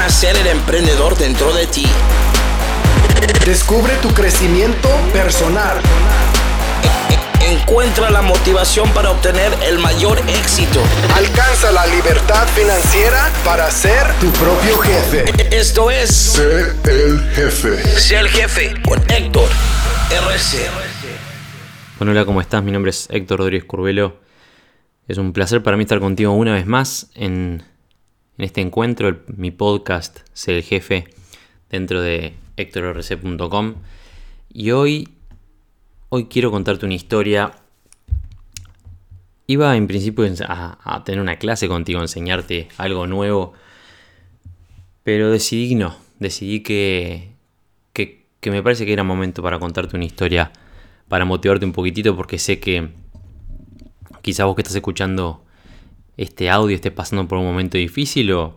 nacer el emprendedor dentro de ti. Descubre tu crecimiento personal. Encuentra la motivación para obtener el mayor éxito. Alcanza la libertad financiera para ser tu propio jefe. Esto es Sé el jefe. Sé el jefe con Héctor RC. Bueno, hola, ¿cómo estás? Mi nombre es Héctor Rodríguez Curvelo. Es un placer para mí estar contigo una vez más en, en este encuentro, mi podcast Ser el Jefe, dentro de HectorRC.com. Y hoy, hoy quiero contarte una historia. Iba en principio a, tener una clase contigo, enseñarte algo nuevo, pero decidí no. Decidí que, que, que me parece que era momento para contarte una historia, para motivarte un poquitito, porque sé que quizá vos que estás escuchando este audio estés pasando por un momento difícil o,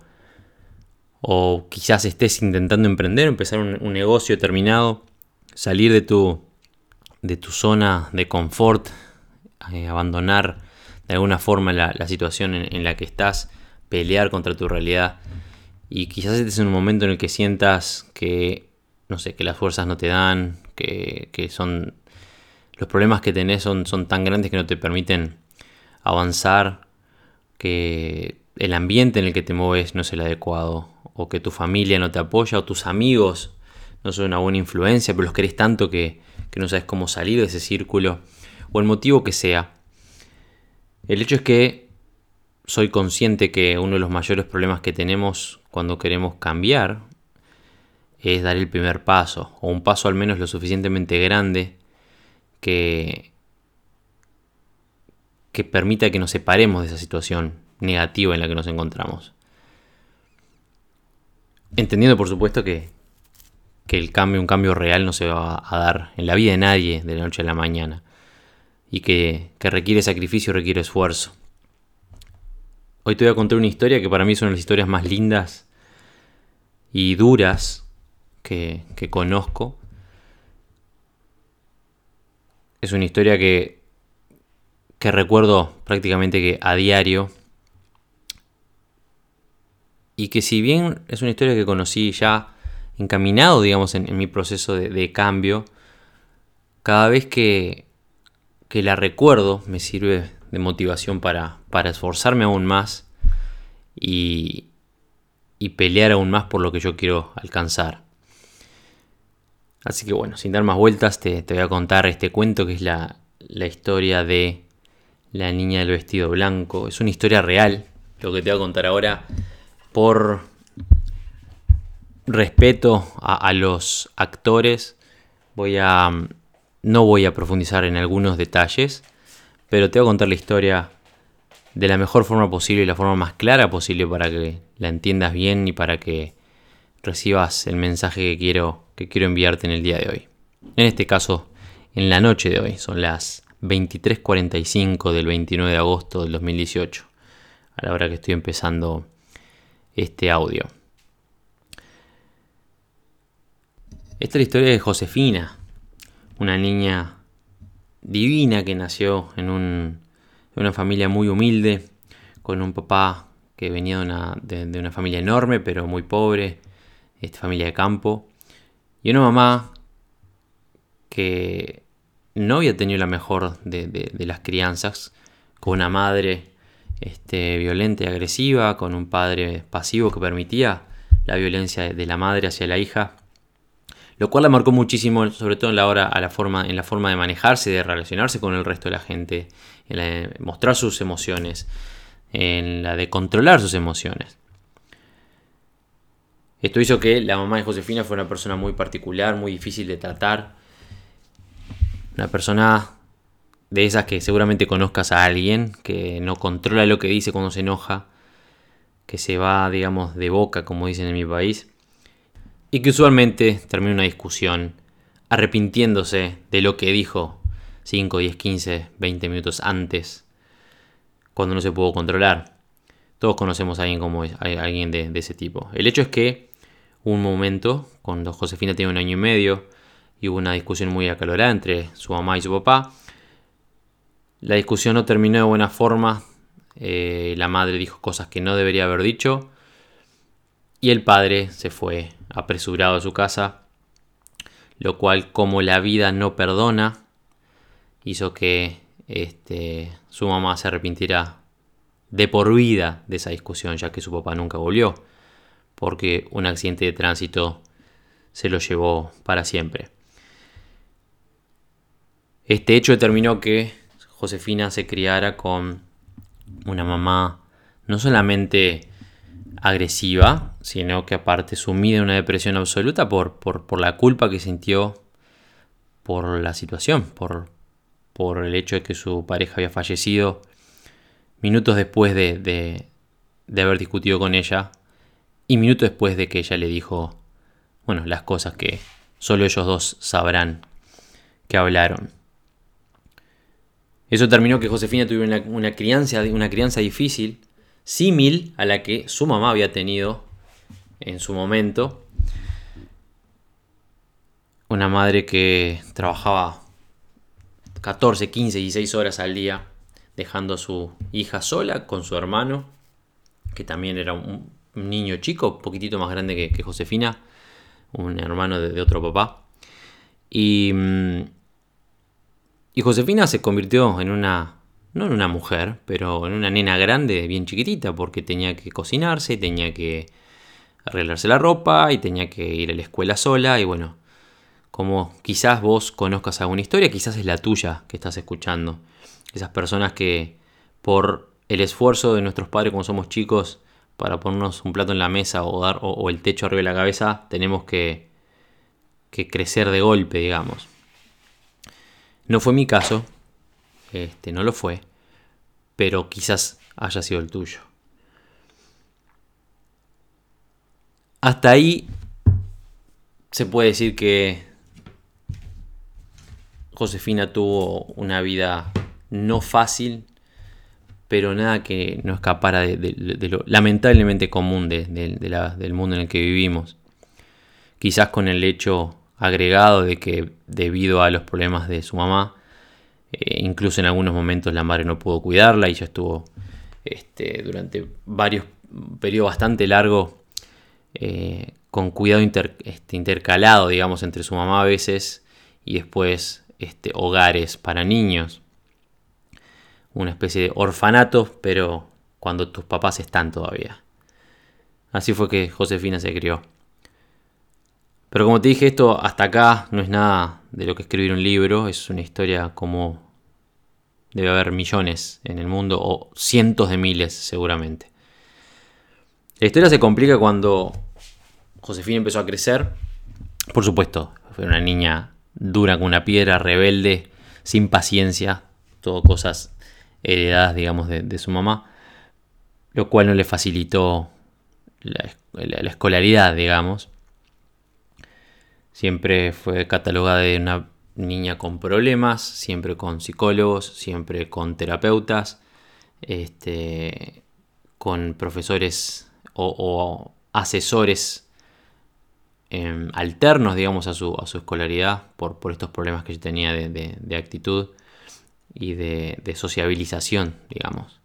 o quizás estés intentando emprender, empezar un, negocio terminado, salir de tu, de tu zona de confort, eh, abandonar de alguna forma la, la situación en, en la que estás, pelear contra tu realidad y quizás estés en un momento en el que sientas que, no sé, que las fuerzas no te dan, que, que son los problemas que tenés son, son tan grandes que no te permiten avanzar, que el ambiente en el que te mueves no es el adecuado, o que tu familia no te apoya, o tus amigos no son una buena influencia, pero los querés tanto que, que no sabes cómo salir de ese círculo, o el motivo que sea. El hecho es que soy consciente que uno de los mayores problemas que tenemos cuando queremos cambiar es dar el primer paso, o un paso al menos lo suficientemente grande que, que permita que nos separemos de esa situación negativa en la que nos encontramos. Entendiendo por supuesto que, que el cambio, un cambio real no se va a dar en la vida de nadie de la noche a la mañana. Y que, que requiere sacrificio, requiere esfuerzo. Hoy te voy a contar una historia que para mí es una de las historias más lindas y duras que, que conozco. Es una historia que, que recuerdo prácticamente que a diario. Y que si bien es una historia que conocí ya encaminado, digamos, en, mi proceso de, de cambio, cada vez que, que la recuerdo me sirve de motivación para, para esforzarme aún más y, y pelear aún más por lo que yo quiero alcanzar. Así que bueno, sin dar más vueltas, te, te voy a contar este cuento que es la, la historia de la niña del vestido blanco. Es una historia real, lo que te voy a contar ahora, por respeto a, los actores. Voy a. No voy a profundizar en algunos detalles, pero te voy a contar la historia de la mejor forma posible y la forma más clara posible para que la entiendas bien y para que recibas el mensaje que quiero, que quiero enviarte en el día de hoy. En este caso, en la noche de hoy, son las 23.45 del 29 de agosto del 2018, a la hora que estoy empezando este audio. Esta es la historia de Josefina, una niña divina que nació en, un, en una familia muy humilde, con un papá que venía de una, familia enorme, pero muy pobre, familia de campo, y una mamá que no había tenido la mejor de, las crianzas, con una madre este, violenta y agresiva, con un padre pasivo que permitía la violencia de- la madre hacia la hija, lo cual la marcó muchísimo, sobre todo en la, hora, forma, en la forma de manejarse, de relacionarse con el resto de la gente, en la de mostrar sus emociones, en la de controlar sus emociones. Esto hizo que la mamá de Josefina fuera una persona muy particular, muy difícil de tratar. Una persona de esas que seguramente conozcas a alguien que no controla lo que dice cuando se enoja, que se va, digamos, de boca, como dicen en mi país, y que usualmente termina una discusión arrepintiéndose de lo que dijo 5, 10, 15, 20 minutos antes, cuando no se pudo controlar. Todos conocemos a alguien como alguien de, de ese tipo. El hecho es que un momento, cuando Josefina tenía un año y medio, y hubo una discusión muy acalorada entre su mamá y su papá. La discusión no terminó de buena forma. eh, la madre dijo cosas que no debería haber dicho. Y el padre se fue apresurado a su casa, lo cual como la vida no perdona, hizo que este, su mamá se arrepintiera de por vida de esa discusión, ya que su papá nunca volvió, porque un accidente de tránsito se lo llevó para siempre. Este hecho determinó que Josefina se criara con una mamá no solamente agresiva, sino que aparte sumida en una depresión absoluta por, por, la culpa que sintió por la situación, por, por el hecho de que su pareja había fallecido minutos después de, de, haber discutido con ella y minutos después de que ella le dijo, bueno, las cosas que solo ellos dos sabrán que hablaron. Eso terminó que Josefina tuviera una, crianza, una crianza difícil, símil a la que su mamá había tenido en su momento. Una madre que trabajaba 14, 15, 16 horas al día, dejando a su hija sola con su hermano, que también era un, niño chico, un poquitito más grande que, Josefina, un hermano de, de otro papá. Y mm, y Josefina se convirtió en una, no en una mujer, pero en una nena grande, bien chiquitita, porque tenía que cocinarse, tenía que arreglarse la ropa y tenía que ir a la escuela sola. Y bueno, como quizás vos conozcas alguna historia, quizás es la tuya que estás escuchando. Esas personas que por el esfuerzo de nuestros padres cuando somos chicos para ponernos un plato en la mesa o, dar, o, el techo arriba de la cabeza, tenemos que, que crecer de golpe, digamos. No fue mi caso, este, no lo fue, pero quizás haya sido el tuyo. Hasta ahí se puede decir que Josefina tuvo una vida no fácil, pero nada que no escapara de, lo lamentablemente común del mundo en el que vivimos. Quizás con el hecho agregado de que debido a los problemas de su mamá, eh, incluso en algunos momentos la madre no pudo cuidarla y ya estuvo este, durante varios periodos bastante largos eh, con cuidado este, intercalado, digamos, entre su mamá a veces y después este, hogares para niños. Una especie de orfanato, pero cuando tus papás están todavía. Así fue que Josefina se crió. Pero como te dije, esto hasta acá no es nada de lo que escribir un libro, es una historia como debe haber millones en el mundo, o cientos de miles seguramente. La historia se complica cuando Josefina empezó a crecer. Por supuesto, fue una niña dura como una piedra, rebelde, sin paciencia, todo cosas heredadas, digamos, de, su mamá, lo cual no le facilitó la escolaridad, digamos. Siempre fue catalogada de una niña con problemas, siempre con psicólogos, siempre con terapeutas, este, con profesores o, asesores em, alternos, digamos, a su, a su escolaridad por, por, estos problemas que tenía de, actitud y de, de, sociabilización, digamos.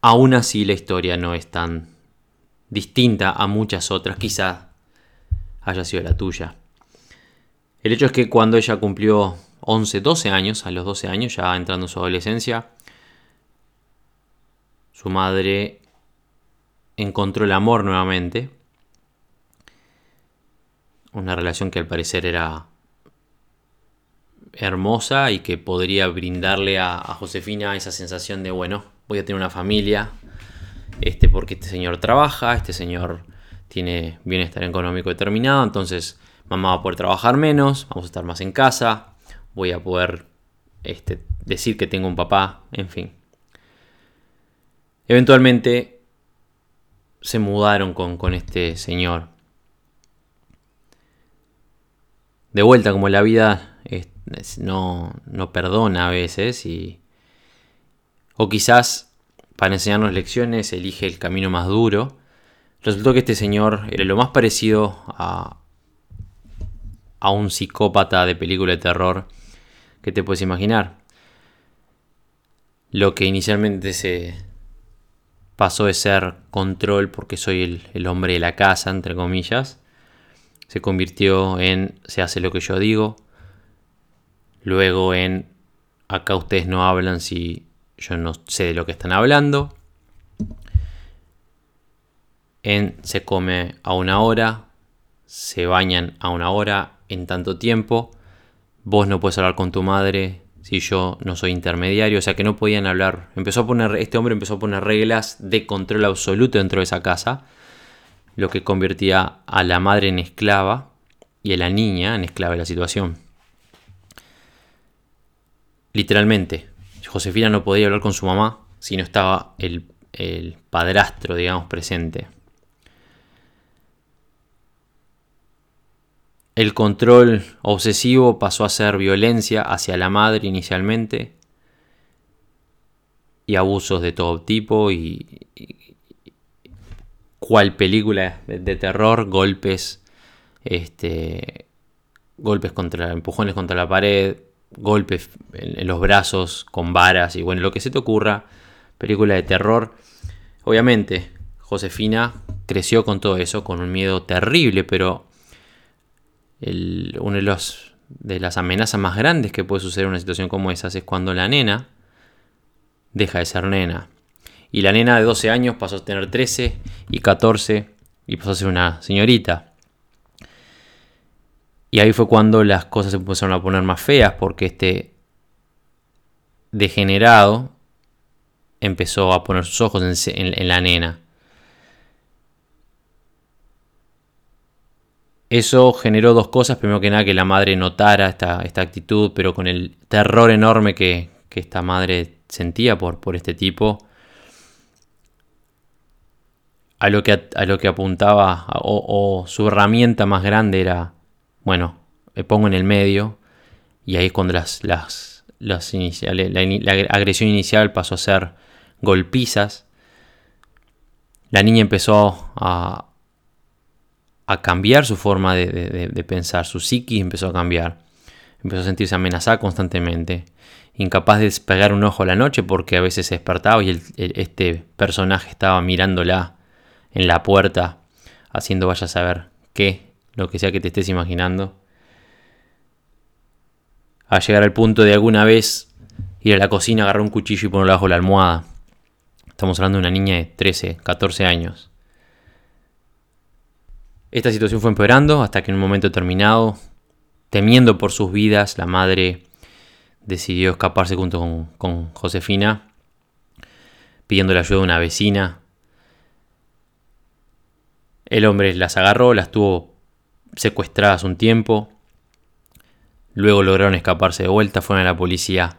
Aún así la historia no es tan distinta a muchas otras, quizá haya sido la tuya. El hecho es que cuando ella cumplió 11, 12 años, a los 12 años, ya entrando en su adolescencia, su madre encontró el amor nuevamente. Una relación que al parecer era hermosa y que podría brindarle a, Josefina esa sensación de, bueno, voy a tener una familia, este, porque este señor trabaja, este señor tiene bienestar económico determinado, entonces mamá va a poder trabajar menos, vamos a estar más en casa, voy a poder este, decir que tengo un papá, en fin. Eventualmente se mudaron con, con este señor. De vuelta, como la vida no, no perdona a veces y... O quizás para enseñarnos lecciones elige el camino más duro Resultó que este señor era lo más parecido a, a un psicópata de película de terror que te puedes imaginar. Lo que inicialmente se, pasó de ser control porque soy el, el hombre de la casa, entre comillas, se convirtió en se hace lo que yo digo, luego en acá ustedes no hablan si yo no sé de lo que están hablando, en se come a una hora, se bañan a una hora en tanto tiempo, vos no puedes hablar con tu madre si yo no soy intermediario, o sea que no podían hablar. Empezó a poner, este hombre empezó a poner reglas de control absoluto dentro de esa casa, lo que convertía a la madre en esclava y a la niña en esclava de la situación. Literalmente, Josefina no podía hablar con su mamá si no estaba el, el padrastro, digamos, presente. El control obsesivo pasó a ser violencia hacia la madre inicialmente y abusos de todo tipo y, cual película de, terror, golpes, este, golpes contra, empujones contra la pared, golpes en, los brazos con varas y bueno, lo que se te ocurra, película de terror. Obviamente, Josefina creció con todo eso, con un miedo terrible, pero una de, los, de las amenazas más grandes que puede suceder en una situación como esa es cuando la nena deja de ser nena. Y la nena de 12 años pasó a tener 13 y 14 y pasó a ser una señorita. Y ahí fue cuando las cosas se empezaron a poner más feas porque este degenerado empezó a poner sus ojos en la nena. Eso generó dos cosas. Primero que nada, que la madre notara esta, esta actitud, pero con el terror enorme que, esta madre sentía por, por este tipo. A lo que, a lo que apuntaba, o, su herramienta más grande era, bueno, me pongo en el medio, y ahí cuando las, las, las la agresión inicial pasó a ser golpizas, la niña empezó a, a cambiar su forma de, pensar, su psiquis empezó a cambiar, empezó a sentirse amenazada constantemente, incapaz de despegar un ojo a la noche porque a veces se despertaba y este personaje estaba mirándola en la puerta, haciendo vaya a saber qué, lo que sea que te estés imaginando. A llegar al punto de alguna vez ir a la cocina, agarrar un cuchillo y ponerlo bajo la almohada. Estamos hablando de una niña de 13, 14 años. Esta situación fue empeorando hasta que en un momento determinado, temiendo por sus vidas, la madre decidió escaparse junto con, Josefina, pidiendo la ayuda de una vecina. El hombre las agarró, las tuvo secuestradas un tiempo. Luego lograron escaparse de vuelta, fueron a la policía.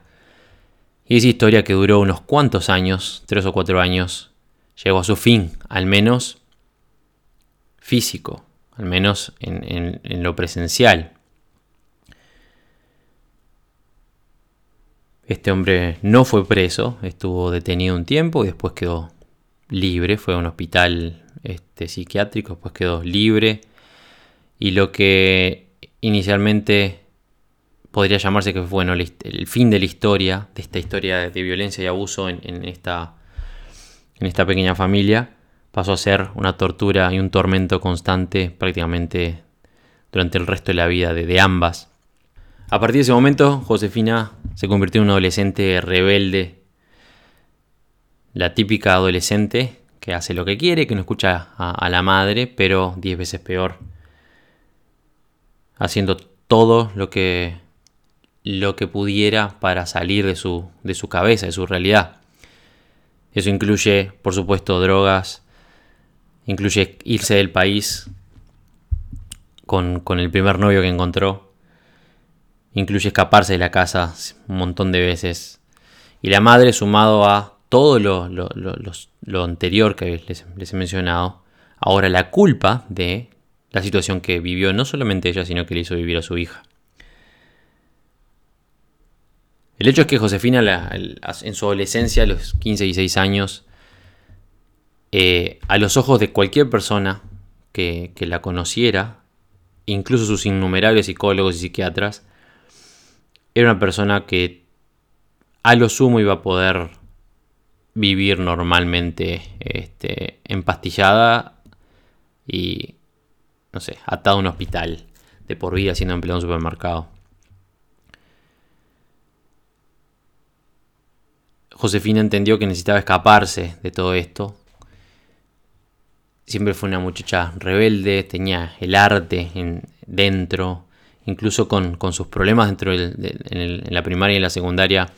Y esa historia que duró unos cuantos años, tres o cuatro años, llegó a su fin, al menos físico, al menos en, lo presencial. Este hombre no fue preso, estuvo detenido un tiempo y después quedó libre, fue a un hospital este, psiquiátrico, después quedó libre. Y lo que inicialmente podría llamarse que fue bueno, el, fin de la historia, de esta historia de violencia y abuso en, esta, en esta pequeña familia, pasó a ser una tortura y un tormento constante prácticamente durante el resto de la vida de, ambas. A partir de ese momento, Josefina se convirtió en una adolescente rebelde, la típica adolescente que hace lo que quiere, que no escucha a, la madre, pero diez veces peor, haciendo todo lo que, lo que pudiera para salir de su, de su cabeza, de su realidad. Eso incluye, por supuesto, drogas, Incluye irse del país con, el primer novio que encontró. Incluye escaparse de la casa un montón de veces. Y la madre, sumado a todo lo, anterior que les, les, he mencionado, ahora la culpa de la situación que vivió no solamente ella, sino que le hizo vivir a su hija. El hecho es que Josefina en su adolescencia, a los 15 y 16 años, eh, a los ojos de cualquier persona que, la conociera, incluso sus innumerables psicólogos y psiquiatras, era una persona que a lo sumo iba a poder vivir normalmente este, empastillada y, no sé, atada a un hospital de por vida siendo empleado en un supermercado. Josefina entendió que necesitaba escaparse de todo esto. Siempre fue una muchacha rebelde, tenía el arte en, dentro, incluso con, sus problemas dentro en, la primaria y en la secundaria.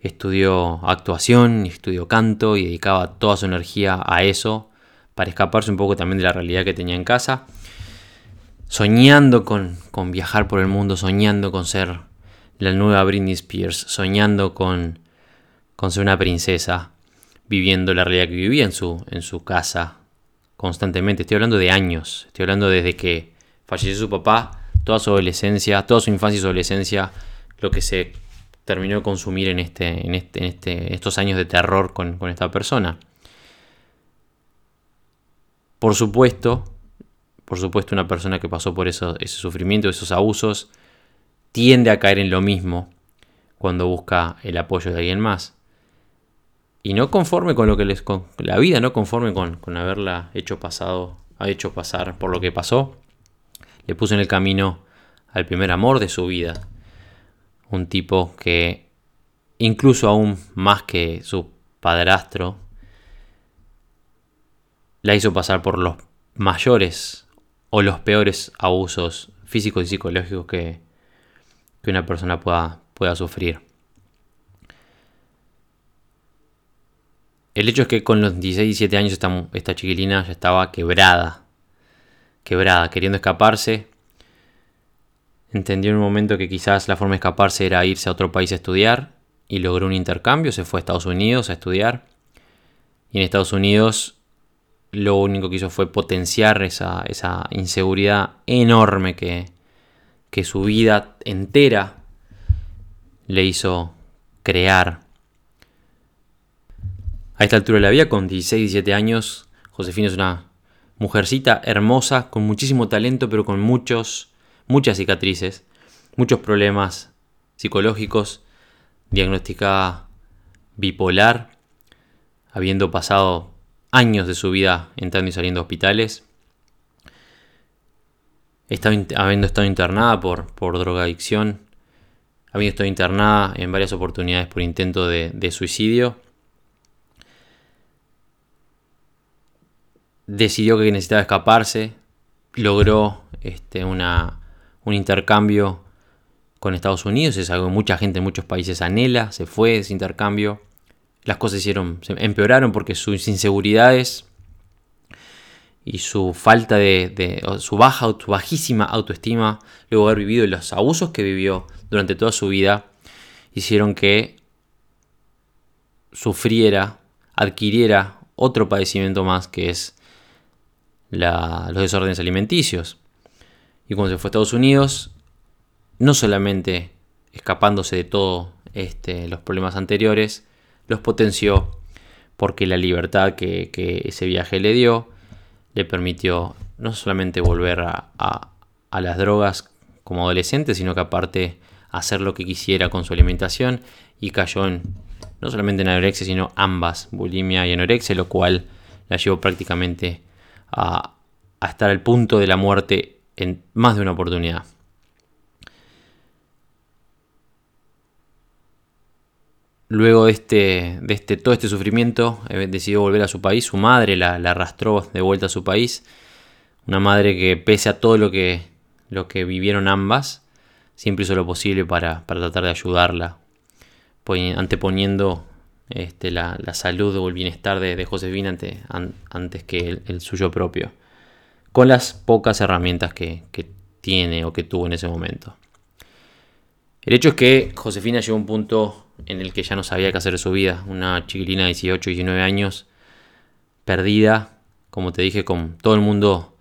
Estudió actuación, estudió canto y dedicaba toda su energía a eso para escaparse un poco también de la realidad que tenía en casa. Soñando con, con viajar por el mundo, soñando con ser la nueva Britney Spears, soñando con con ser una princesa, viviendo la realidad que vivía su, en su casa constantemente. Estoy hablando de años, estoy hablando desde que falleció su papá, toda su adolescencia, toda su infancia y su adolescencia, lo que se terminó de consumir en, este, en, este, en este, estos años de terror con, esta persona. Por supuesto, por supuesto, una persona que pasó por eso, ese sufrimiento, esos abusos, tiende a caer en lo mismo cuando busca el apoyo de alguien más. Y no conforme con lo que les. Con, la vida no conforme con, haberla hecho pasado. Ha hecho pasar por lo que pasó. Le puso en el camino al primer amor de su vida. Un tipo que. Incluso aún más que su padrastro. La hizo pasar por los mayores o los peores abusos físicos y psicológicos que, que una persona pueda, pueda sufrir. El hecho es que con los 16, 17 años esta, chiquilina ya estaba quebrada. Quebrada, queriendo escaparse. Entendió en un momento que quizás la forma de escaparse era irse a otro país a estudiar y logró un intercambio, se fue a Estados Unidos a estudiar. Y en Estados Unidos lo único que hizo fue potenciar esa, esa inseguridad enorme que, que su vida entera le hizo crear a esta altura de la vida, con 16, 17 años, Josefina es una mujercita hermosa, con muchísimo talento, pero con muchos, muchas cicatrices, muchos problemas psicológicos, diagnosticada bipolar, habiendo pasado años de su vida entrando y saliendo de hospitales, habiendo estado internada por, por drogadicción, habiendo estado internada en varias oportunidades por intento de suicidio decidió que necesitaba escaparse, logró este, una, un intercambio con Estados Unidos, es algo que mucha gente en muchos países anhela, se fue ese intercambio, las cosas hicieron, empeoraron porque sus inseguridades y su falta de, su baja, su bajísima autoestima, luego de haber vivido los abusos que vivió durante toda su vida, hicieron que sufriera, adquiriera otro padecimiento más que es los desórdenes alimenticios. Y cuando se fue a Estados Unidos, no solamente escapándose de todos este, los problemas anteriores, los potenció porque la libertad que, ese viaje le dio le permitió no solamente volver a, las drogas como adolescente, sino que aparte hacer lo que quisiera con su alimentación y cayó en no solamente en anorexia, sino ambas, bulimia y anorexia, lo cual la llevó prácticamente a, estar al punto de la muerte en más de una oportunidad. Luego de, este, de este, todo este sufrimiento, eh, decidió volver a su país. Su madre la, arrastró de vuelta a su país. Una madre que, pese a todo lo que, lo que vivieron ambas, siempre hizo lo posible para, tratar de ayudarla, anteponiendo este, la, salud o el bienestar de, Josefina antes que el, suyo propio, con las pocas herramientas que, tiene o que tuvo en ese momento. El hecho es que Josefina llegó a un punto en el que ya no sabía qué hacer de su vida, una chiquilina de 18, 19 años, perdida, como te dije, con todo el mundo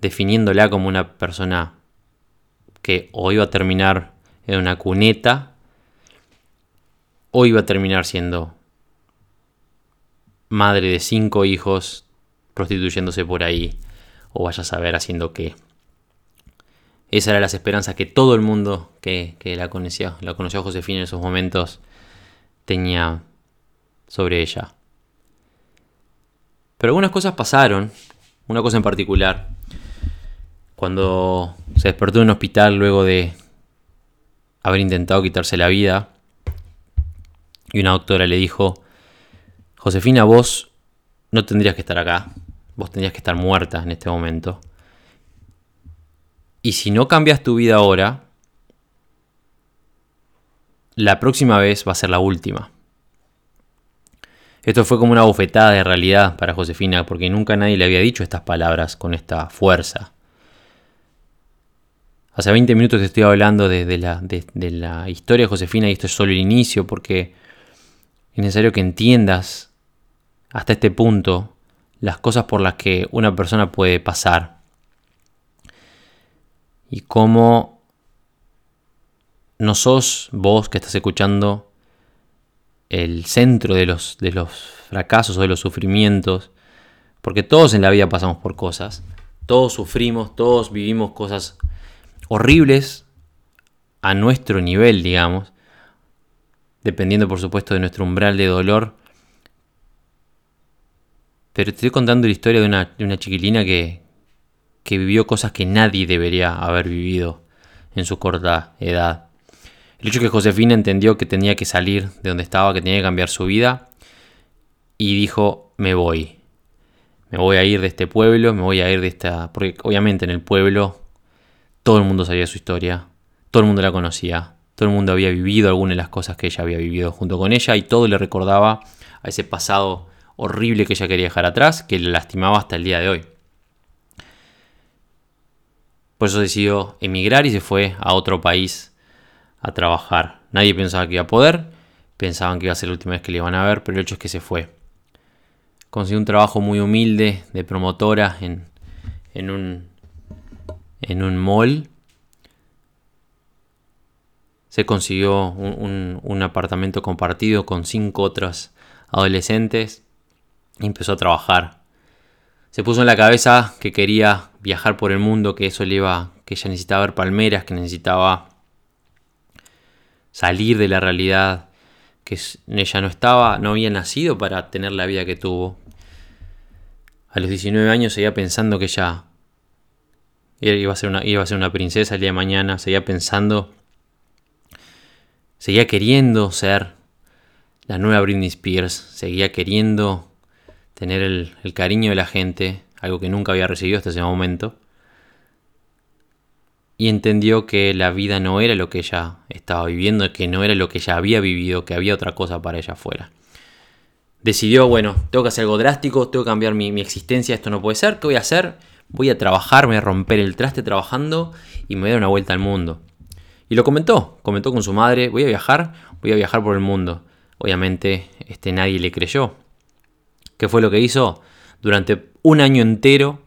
definiéndola como una persona que o iba a terminar en una cuneta o iba a terminar siendo madre de cinco hijos, prostituyéndose por ahí, o vaya a saber haciendo qué. Esas eran las esperanzas que todo el mundo que, la conocía, conoció a Josefina en esos momentos, tenía sobre ella. Pero algunas cosas pasaron, una cosa en particular. Cuando se despertó en un hospital luego de haber intentado quitarse la vida, y una doctora le dijo, Josefina, vos no tendrías que estar acá, vos tendrías que estar muerta en este momento. Y si no cambias tu vida ahora, la próxima vez va a ser la última. Esto fue como una bofetada de realidad para Josefina, porque nunca nadie le había dicho estas palabras con esta fuerza. Hace 20 minutos te estoy hablando de, la, de, la, historia de Josefina y esto es solo el inicio, porque es necesario que entiendas hasta este punto las cosas por las que una persona puede pasar. Y cómo no sos vos que estás escuchando el centro de los, de los fracasos o de los sufrimientos, porque todos en la vida pasamos por cosas, todos sufrimos, todos vivimos cosas horribles a nuestro nivel, digamos, dependiendo por supuesto de nuestro umbral de dolor. Pero te estoy contando la historia de una, de una chiquilina que, que vivió cosas que nadie debería haber vivido en su corta edad. El hecho que Josefina entendió que tenía que salir de donde estaba, que tenía que cambiar su vida y dijo, me voy. Me voy a ir de este pueblo, me voy a ir de esta... Porque obviamente en el pueblo todo el mundo sabía su historia, todo el mundo la conocía, todo el mundo había vivido algunas de las cosas que ella había vivido junto con ella y todo le recordaba a ese pasado horrible que ella quería dejar atrás, que le lastimaba hasta el día de hoy. Por eso decidió emigrar y se fue a otro país a trabajar. Nadie pensaba que iba a poder, pensaban que iba a ser la última vez que le iban a ver, pero el hecho es que se fue. Consiguió un trabajo muy humilde de promotora en, en, un, en un mall. Se consiguió un, apartamento compartido con cinco otros adolescentes y empezó a trabajar. Se puso en la cabeza que quería viajar por el mundo, que eso le iba, que ella necesitaba ver palmeras, que necesitaba salir de la realidad que ella no estaba, no había nacido para tener la vida que tuvo. A los 19 años seguía pensando que ella iba iba a ser una princesa el día de mañana, seguía pensando, seguía queriendo ser la nueva Britney Spears, seguía queriendo tener el, cariño de la gente, algo que nunca había recibido hasta ese momento y entendió que la vida no era lo que ella estaba viviendo, que no era lo que ella había vivido, que había otra cosa para ella afuera. Decidió, bueno, tengo que hacer algo drástico, tengo que cambiar mi, existencia, esto no puede ser, ¿qué voy a hacer? Voy a trabajar, voy a romper el traste trabajando y me voy a dar una vuelta al mundo. Y lo comentó, comentó con su madre, voy a viajar, voy a viajar por el mundo. Obviamente este, nadie le creyó. ¿Qué fue lo que hizo? Durante un año entero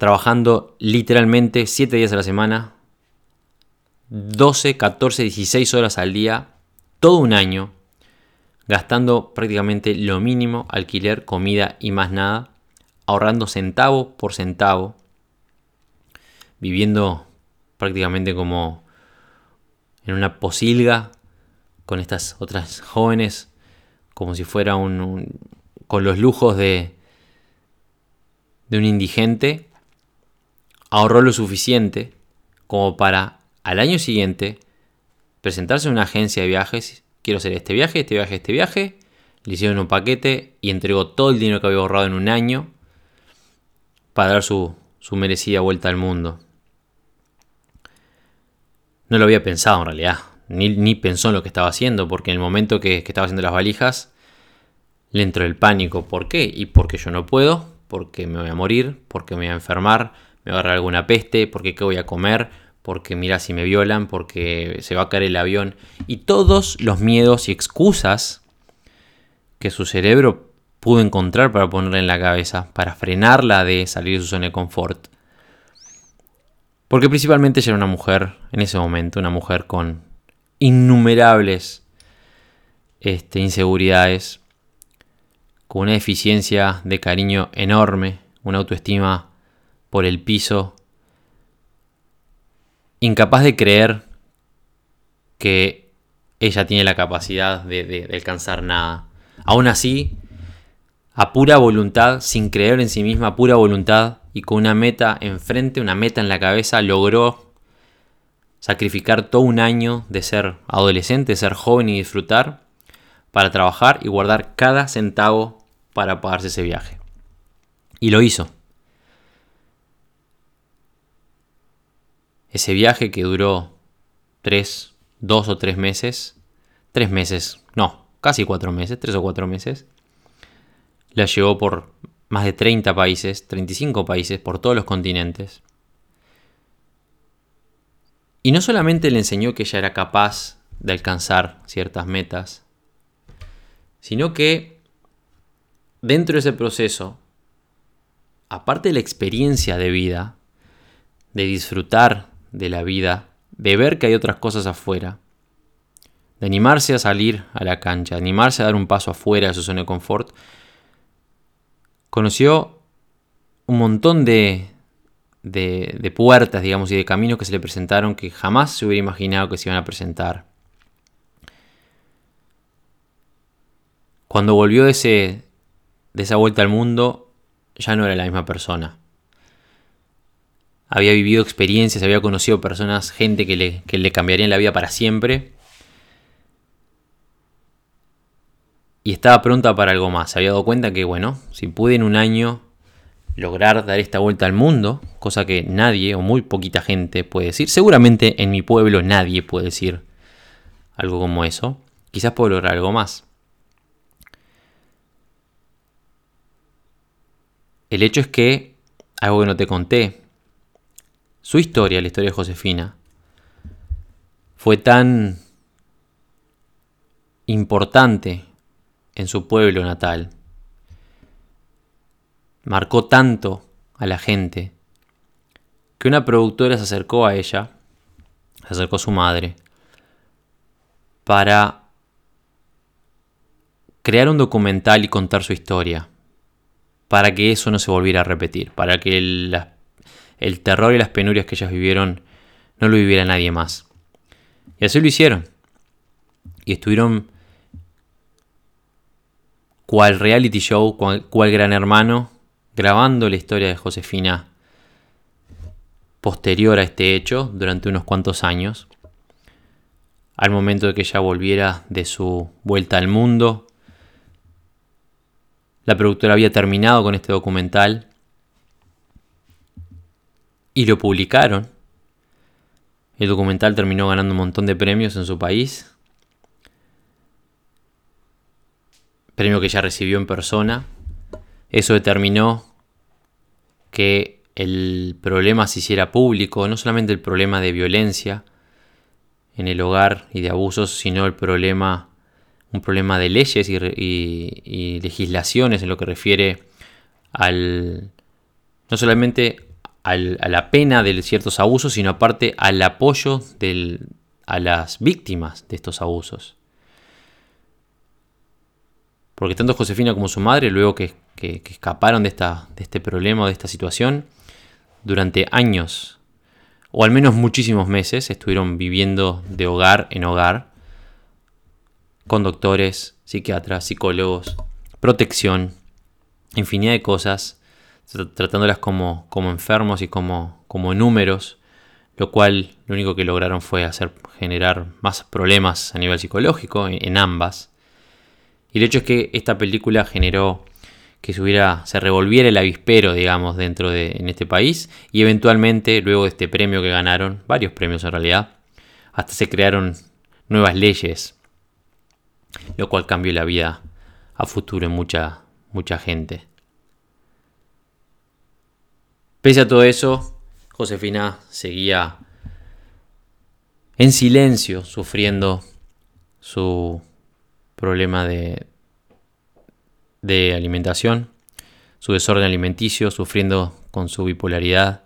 trabajando literalmente 7 días a la semana, 12, 14, 16 horas al día, todo un año, gastando prácticamente lo mínimo, alquiler, comida y más nada, ahorrando centavo por centavo, viviendo prácticamente como en una posilga con estas otras jóvenes, como si fuera un, con los lujos de, de un indigente ahorró lo suficiente como para al año siguiente presentarse en una agencia de viajes. Quiero hacer este viaje, este viaje, este viaje. Le hicieron un paquete y entregó todo el dinero que había ahorrado en un año para dar su, merecida vuelta al mundo. No lo había pensado en realidad, ni, pensó en lo que estaba haciendo, porque en el momento que, estaba haciendo las valijas, le entró el pánico. ¿Por qué? Y porque yo no puedo, porque me voy a morir, porque me voy a enfermar, me va a agarrar alguna peste, porque qué voy a comer, porque mira si me violan, porque se va a caer el avión. Y todos los miedos y excusas que su cerebro pudo encontrar para ponerla en la cabeza, para frenarla de salir de su zona de confort. Porque principalmente ella era una mujer, en ese momento, una mujer con innumerables este, inseguridades, con una deficiencia de cariño enorme, una autoestima por el piso, incapaz de creer que ella tiene la capacidad de, de alcanzar nada. Aún así, a pura voluntad, sin creer en sí misma, a pura voluntad y con una meta enfrente, una meta en la cabeza, logró sacrificar todo un año de ser adolescente, de ser joven y disfrutar para trabajar y guardar cada centavo para pagarse ese viaje. Y lo hizo. Ese viaje que duró tres, dos o tres meses, tres meses, no, casi cuatro meses, tres o cuatro meses, la llevó por más de 30 países, 35 países, por todos los continentes. Y no solamente le enseñó que ella era capaz de alcanzar ciertas metas, sino que dentro de ese proceso, aparte de la experiencia de vida, de disfrutar de la vida, de ver que hay otras cosas afuera, de animarse a salir a la cancha, de animarse a dar un paso afuera de su zona de confort, conoció un montón de, de, puertas, digamos, y de caminos que se le presentaron que jamás se hubiera imaginado que se iban a presentar. Cuando volvió de, ese, de esa vuelta al mundo, ya no era la misma persona. Había vivido experiencias, había conocido personas, gente que le, que le cambiarían la vida para siempre. Y estaba pronta para algo más. Se había dado cuenta que, bueno, si pude en un año lograr dar esta vuelta al mundo, cosa que nadie o muy poquita gente puede decir, seguramente en mi pueblo nadie puede decir algo como eso, quizás puedo lograr algo más. El hecho es que, algo que no te conté, su historia, la historia de Josefina, fue tan importante en su pueblo natal. Marcó tanto a la gente que una productora se acercó a ella, se acercó a su madre, para crear un documental y contar su historia, para que eso no se volviera a repetir, para que el, terror y las penurias que ellas vivieron no lo viviera nadie más. Y así lo hicieron. Y estuvieron cual reality show, cual, gran hermano, grabando la historia de Josefina posterior a este hecho durante unos cuantos años, al momento de que ella volviera de su vuelta al mundo. La productora había terminado con este documental y lo publicaron. El documental terminó ganando un montón de premios en su país premio que ya recibió en persona. Eso determinó que el problema se hiciera público, no solamente el problema de violencia en el hogar y de abusos, sino el problema, un problema de leyes y, legislaciones en lo que refiere al, no solamente a la pena de ciertos abusos, sino aparte al apoyo a las víctimas de estos abusos. Porque tanto Josefina como su madre, luego que, escaparon de, esta, de este problema, de esta situación, durante años, o al menos muchísimos meses, estuvieron viviendo de hogar en hogar, con doctores, psiquiatras, psicólogos, protección, infinidad de cosas, tratándolas como, como enfermos y como, como números, lo cual lo único que lograron fue hacer generar más problemas a nivel psicológico en ambas. Y el hecho es que esta película generó que se, hubiera, se revolviera el avispero, digamos, dentro de en este país. Y eventualmente, luego de este premio que ganaron, varios premios en realidad, hasta se crearon nuevas leyes, lo cual cambió la vida a futuro en mucha, mucha gente. Pese a todo eso, Josefina seguía en silencio sufriendo su problema de, de alimentación, su desorden alimenticio, sufriendo con su bipolaridad,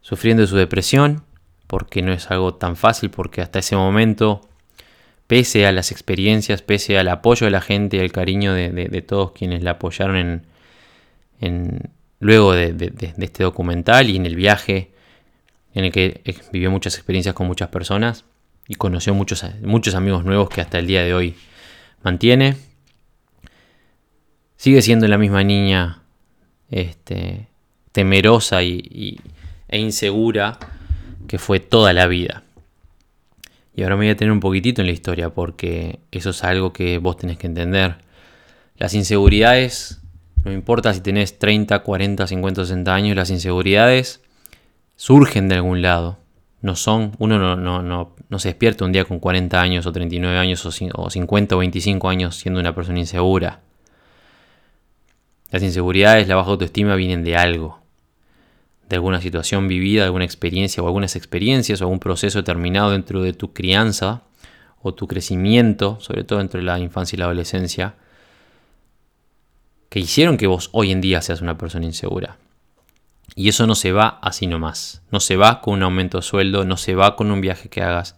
sufriendo de su depresión, porque no es algo tan fácil, porque hasta ese momento, pese a las experiencias, pese al apoyo de la gente al cariño de, todos quienes la apoyaron en, en luego de, de, este documental y en el viaje en el que vivió muchas experiencias con muchas personas, y conoció muchos, muchos amigos nuevos que hasta el día de hoy mantiene. Sigue siendo la misma niña este, temerosa y, e insegura que fue toda la vida. Y ahora me voy a tener un poquitito en la historia porque eso es algo que vos tenés que entender. Las inseguridades, no importa si tenés 30, 40, 50, 60 años, las inseguridades surgen de algún lado. No son, uno no, no, no, no se despierta un día con 40 años o 39 años o 50 o 25 años siendo una persona insegura. Las inseguridades, la baja autoestima vienen de algo, de alguna situación vivida, de alguna experiencia o algunas experiencias o algún proceso determinado dentro de tu crianza o tu crecimiento, sobre todo dentro de la infancia y la adolescencia, que hicieron que vos hoy en día seas una persona insegura. Y eso no se va así nomás. No se va con un aumento de sueldo, no se va con un viaje que hagas,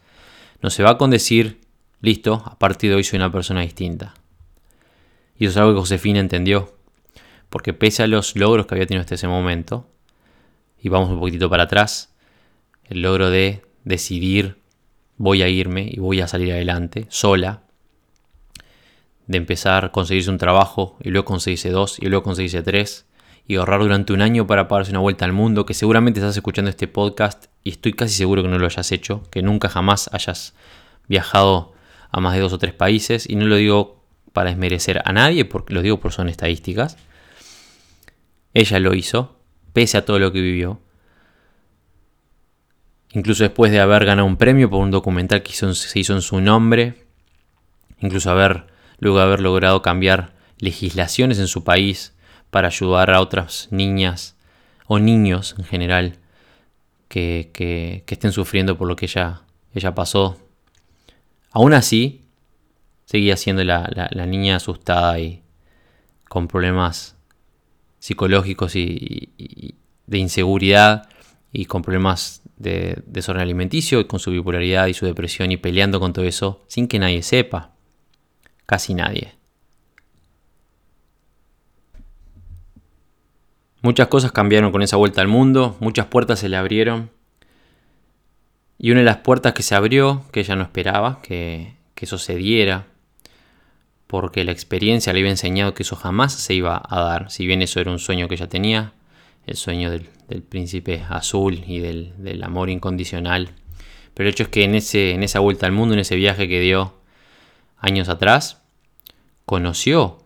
no se va con decir, listo, a partir de hoy soy una persona distinta. Y eso es algo que Josefina entendió. Porque pese a los logros que había tenido hasta ese momento, y vamos un poquitito para atrás, el logro de decidir voy a irme y voy a salir adelante sola, de empezar a conseguirse un trabajo y luego conseguirse dos y luego conseguirse tres y ahorrar durante un año para pagarse una vuelta al mundo, que seguramente estás escuchando este podcast y estoy casi seguro que no lo hayas hecho, que nunca jamás hayas viajado a más de dos o tres países y no lo digo para desmerecer a nadie, porque lo digo por son estadísticas. Ella lo hizo, pese a todo lo que vivió. Incluso después de haber ganado un premio por un documental que se hizo en su nombre, incluso haber, luego de haber logrado cambiar legislaciones en su país para ayudar a otras niñas o niños en general que, que, estén sufriendo por lo que ella, ella pasó. Aún así, seguía siendo la, niña asustada y con problemas psicológicos y, de inseguridad y con problemas de desorden alimenticio y con su bipolaridad y su depresión y peleando con todo eso sin que nadie sepa. Casi nadie. Muchas cosas cambiaron con esa vuelta al mundo, muchas puertas se le abrieron. Y una de las puertas que se abrió, que ella no esperaba que, eso se diera, porque la experiencia le había enseñado que eso jamás se iba a dar, si bien eso era un sueño que ella tenía, el sueño del, príncipe azul y del, amor incondicional. Pero el hecho es que en esa vuelta al mundo, en ese viaje que dio años atrás, conoció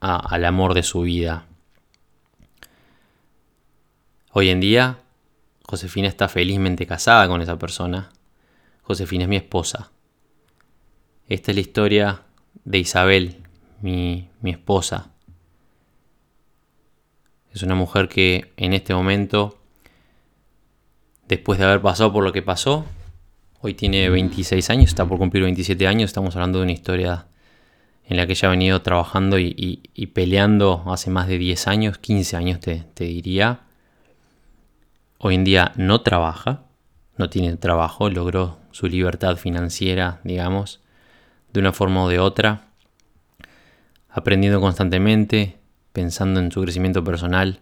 al amor de su vida, Hoy en día, Josefina está felizmente casada con esa persona. Josefina es mi esposa. Esta es la historia de Isabel, mi, esposa. Es una mujer que en este momento, después de haber pasado por lo que pasó, hoy tiene 26 años, está por cumplir 27 años, estamos hablando de una historia en la que ella ha venido trabajando y, peleando hace más de 10 años, 15 años te diría, hoy en día no trabaja, no tiene trabajo, logró su libertad financiera, digamos, de una forma o de otra, aprendiendo constantemente, pensando en su crecimiento personal,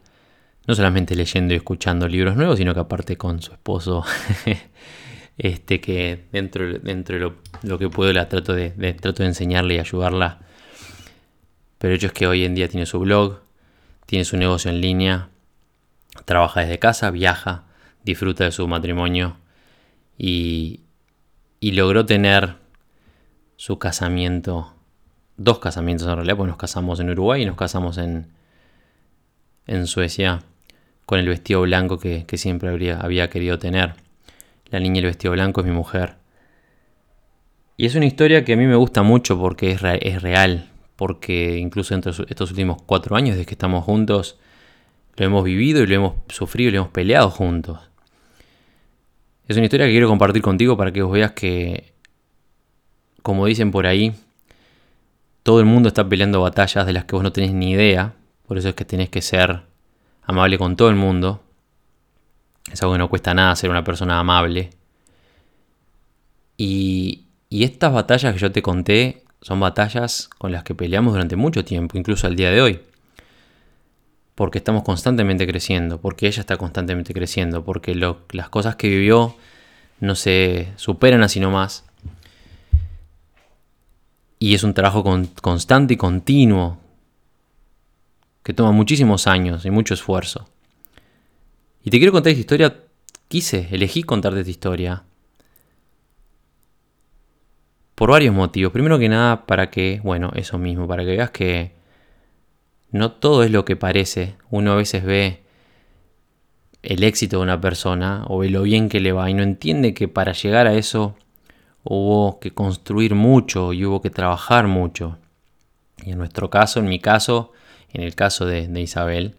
no solamente leyendo y escuchando libros nuevos, sino que aparte con su esposo, este que dentro, dentro de lo, que puedo la trato de, trato de enseñarle y ayudarla. Pero el hecho es que hoy en día tiene su blog, tiene su negocio en línea, trabaja desde casa, viaja, disfruta de su matrimonio y, y logró tener su casamiento, dos casamientos en realidad, pues nos casamos en Uruguay y nos casamos en, en Suecia con el vestido blanco que, siempre habría, había querido tener. La niña el vestido blanco es mi mujer. Y es una historia que a mí me gusta mucho porque es, es real, porque incluso entre estos últimos cuatro años desde que estamos juntos, lo hemos vivido y lo hemos sufrido y lo hemos peleado juntos. Es una historia que quiero compartir contigo para que vos veas que, como dicen por ahí, todo el mundo está peleando batallas de las que vos no tenés ni idea. Por eso es que tenés que ser amable con todo el mundo. Es algo que no cuesta nada ser una persona amable. Y, y estas batallas que yo te conté son batallas con las que peleamos durante mucho tiempo, incluso al día de hoy porque estamos constantemente creciendo, porque ella está constantemente creciendo, porque las cosas que vivió no se superan así nomás. Y es un trabajo constante y continuo que toma muchísimos años y mucho esfuerzo. Y te quiero contar esta historia, quise, elegí contarte esta historia. Por varios motivos. Primero que nada, para que, bueno, eso mismo, para que veas que no todo es lo que parece. Uno a veces ve el éxito de una persona o ve lo bien que le va y no entiende que para llegar a eso hubo que construir mucho y hubo que trabajar mucho. Y en nuestro caso, en mi caso, en el caso de, Isabel,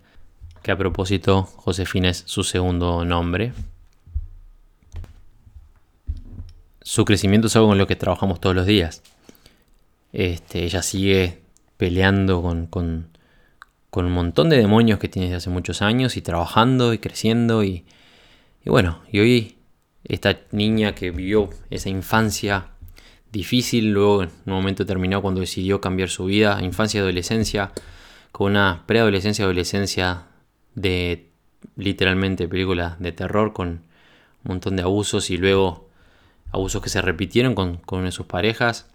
que a propósito Josefina es su segundo nombre, su crecimiento es algo con lo que trabajamos todos los días. Este, ella sigue peleando con, con, un montón de demonios que tiene desde hace muchos años y trabajando y creciendo y, y bueno, y hoy esta niña que vivió esa infancia difícil, luego en un momento determinado cuando decidió cambiar su vida, infancia y adolescencia, con una preadolescencia adolescencia de literalmente película de terror con un montón de abusos y luego abusos que se repitieron con, con sus parejas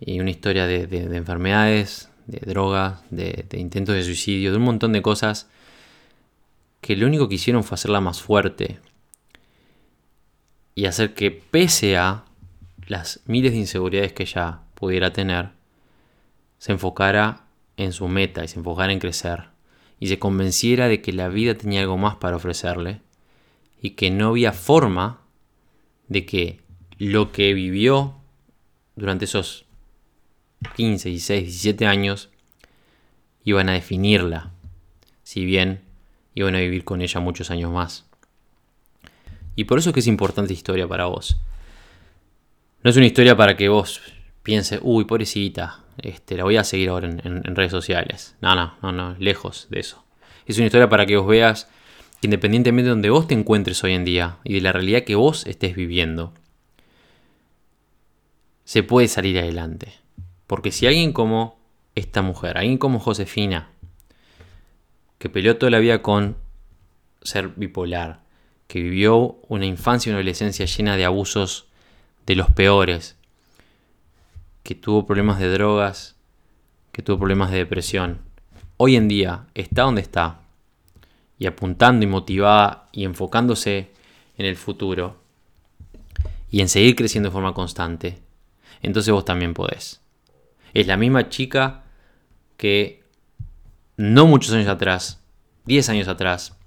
y una historia de, enfermedades, de drogas, de, de intentos de suicidio, de un montón de cosas que lo único que hicieron fue hacerla más fuerte, y hacer que pese a las miles de inseguridades que ella pudiera tener, se enfocara en su meta y se enfocara en crecer y se convenciera de que la vida tenía algo más para ofrecerle y que no había forma de que lo que vivió durante esos 15, 16, 17 años iban a definirla, si bien iban a vivir con ella muchos años más. Y por eso es que es importante historia para vos. No es una historia para que vos pienses, uy, pobrecita, este, la voy a seguir ahora en, redes sociales. No, no, no, no, lejos de eso. Es una historia para que vos veas que independientemente de donde vos te encuentres hoy en día y de la realidad que vos estés viviendo, se puede salir adelante. Porque si alguien como esta mujer, alguien como Josefina, que peleó toda la vida con ser bipolar, que vivió una infancia y una adolescencia llena de abusos de los peores, que tuvo problemas de drogas, que tuvo problemas de depresión, hoy en día está donde está y apuntando y motivada y enfocándose en el futuro y en seguir creciendo de forma constante, entonces vos también podés. Es la misma chica que no muchos años atrás, 10 años atrás,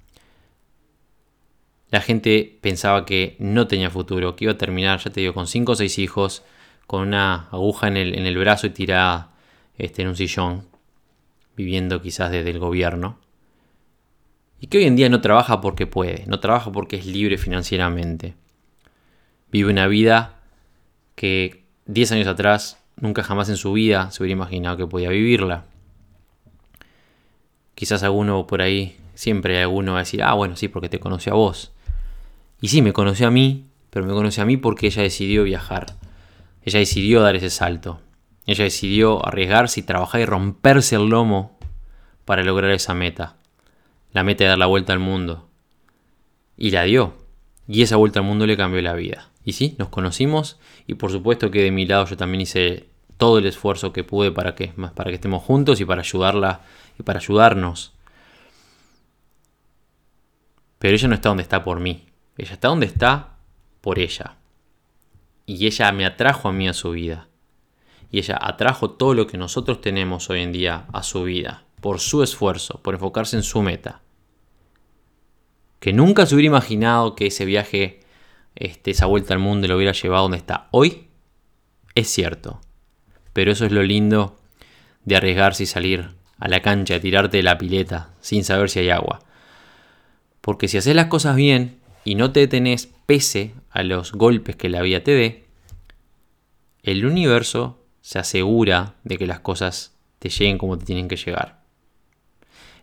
la gente pensaba que no tenía futuro, que iba a terminar, ya te digo, con 5 o 6 hijos, con una aguja en el, en el brazo y tirada este, en un sillón, viviendo quizás desde el gobierno. Y que hoy en día no trabaja porque puede, no trabaja porque es libre financieramente. Vive una vida que 10 años atrás nunca jamás en su vida se hubiera imaginado que podía vivirla. Quizás alguno por ahí, siempre alguno va a decir, ah, bueno, sí, porque te conoció a vos. Y sí, me conoció a mí, pero me conoció a mí porque ella decidió viajar. Ella decidió dar ese salto. Ella decidió arriesgarse y trabajar y romperse el lomo para lograr esa meta. La meta de dar la vuelta al mundo. Y la dio. Y esa vuelta al mundo le cambió la vida. Y sí, nos conocimos y por supuesto que de mi lado yo también hice todo el esfuerzo que pude para que, para que estemos juntos y para ayudarla y para ayudarnos. Pero ella no está donde está por mí. Ella está donde está por ella. Y ella me atrajo a mí a su vida. Y ella atrajo todo lo que nosotros tenemos hoy en día a su vida. Por su esfuerzo, por enfocarse en su meta. Que nunca se hubiera imaginado que ese viaje, este, esa vuelta al mundo, lo hubiera llevado donde está hoy. Es cierto. Pero eso es lo lindo de arriesgarse y salir a la cancha, tirarte de la pileta sin saber si hay agua. Porque si haces las cosas bien, y no te detenés pese a los golpes que la vida te dé, el universo se asegura de que las cosas te lleguen como te tienen que llegar.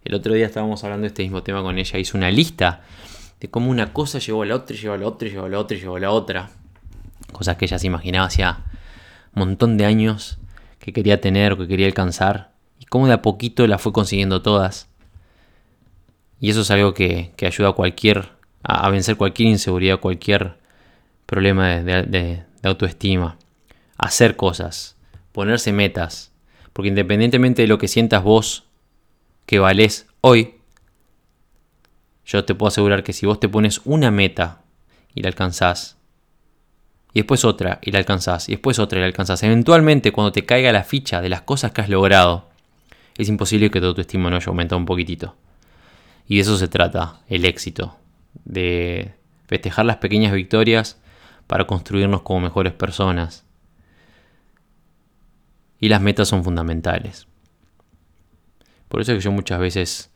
El otro día estábamos hablando de este mismo tema con ella, hizo una lista de cómo una cosa llevó a la otra, llevó a la otra, llevó a la otra, llevó a la otra. Cosas que ella se imaginaba hacía un montón de años que quería tener o que quería alcanzar. Y cómo de a poquito las fue consiguiendo todas. Y eso es algo que, que ayuda a cualquier a, vencer cualquier inseguridad, cualquier problema de, autoestima. Hacer cosas, ponerse metas. Porque independientemente de lo que sientas vos que valés hoy, yo te puedo asegurar que si vos te pones una meta y la alcanzás, y después otra y la alcanzás, y después otra y la alcanzás, eventualmente cuando te caiga la ficha de las cosas que has logrado, es imposible que tu autoestima no haya aumentado un poquitito. Y de eso se trata el éxito, de festejar las pequeñas victorias para construirnos como mejores personas. Y las metas son fundamentales. Por eso es que yo muchas veces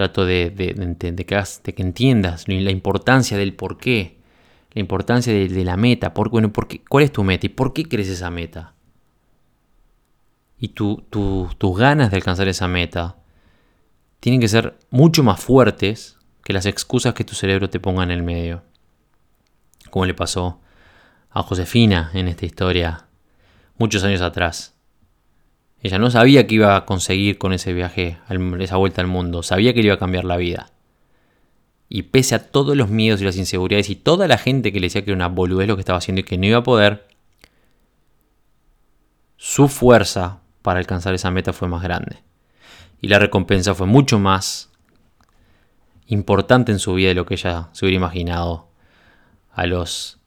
trato de, que, entiendas la importancia del por qué, la importancia de, la meta, por, bueno, por cuál es tu meta y por qué crees esa meta. Y tus ganas de alcanzar esa meta tienen que ser mucho más fuertes que las excusas que tu cerebro te ponga en el medio. Como le pasó a Josefina en esta historia muchos años atrás. Ella no sabía que iba a conseguir con ese viaje, esa vuelta al mundo, sabía que le iba a cambiar la vida. Y pese a todos los miedos y las inseguridades y toda la gente que le decía que era una boludez lo que estaba haciendo y que no iba a poder, su fuerza para alcanzar esa meta fue más grande. Y la recompensa fue mucho más importante en su vida de lo que ella se hubiera imaginado a los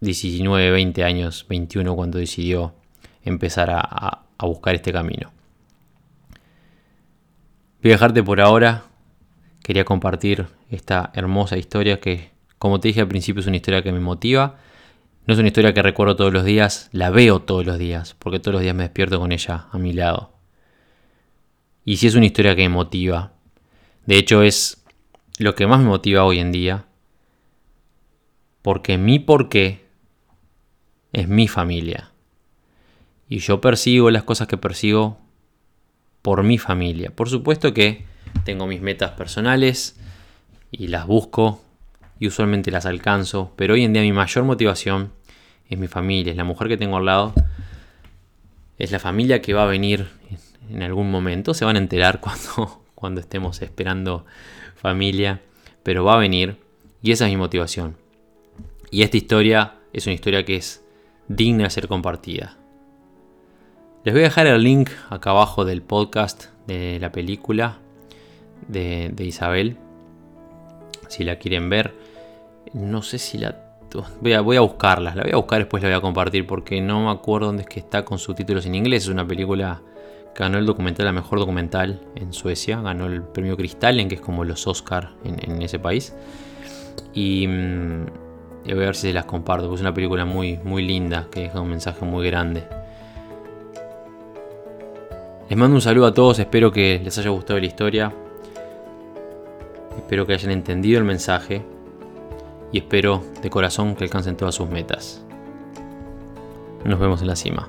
19, 20 años, 21 cuando decidió empezar a, buscar este camino. Voy a dejarte por ahora. Quería compartir esta hermosa historia que, como te dije al principio, es una historia que me motiva. No es una historia que recuerdo todos los días, la veo todos los días, porque todos los días me despierto con ella a mi lado. Y sí es una historia que me motiva. De hecho es lo que más me motiva hoy en día. Porque mi porqué es mi familia. Y yo persigo las cosas que persigo por mi familia. Por supuesto que tengo mis metas personales y las busco y usualmente las alcanzo, pero hoy en día mi mayor motivación es mi familia, es la mujer que tengo al lado, es la familia que va a venir en algún momento, se van a enterar cuando, cuando estemos esperando familia, pero va a venir y esa es mi motivación. Y esta historia es una historia que es digna de ser compartida. Les voy a dejar el link acá abajo del podcast de la película de, Isabel. Si la quieren ver. No sé si la... Voy a, voy. La voy a buscar después la voy a compartir porque no me acuerdo dónde es que está con subtítulos en inglés. Es una película que ganó el documental, la mejor documental en Suecia. Ganó el premio Cristal, que es como los Oscar en, ese país. Y... Mm, voy a ver si se las comparto, porque es una película muy, muy linda que deja un mensaje muy grande. Les mando un saludo a todos, espero que les haya gustado la historia. Espero que hayan entendido el mensaje. Y espero de corazón que alcancen todas sus metas. Nos vemos en la cima.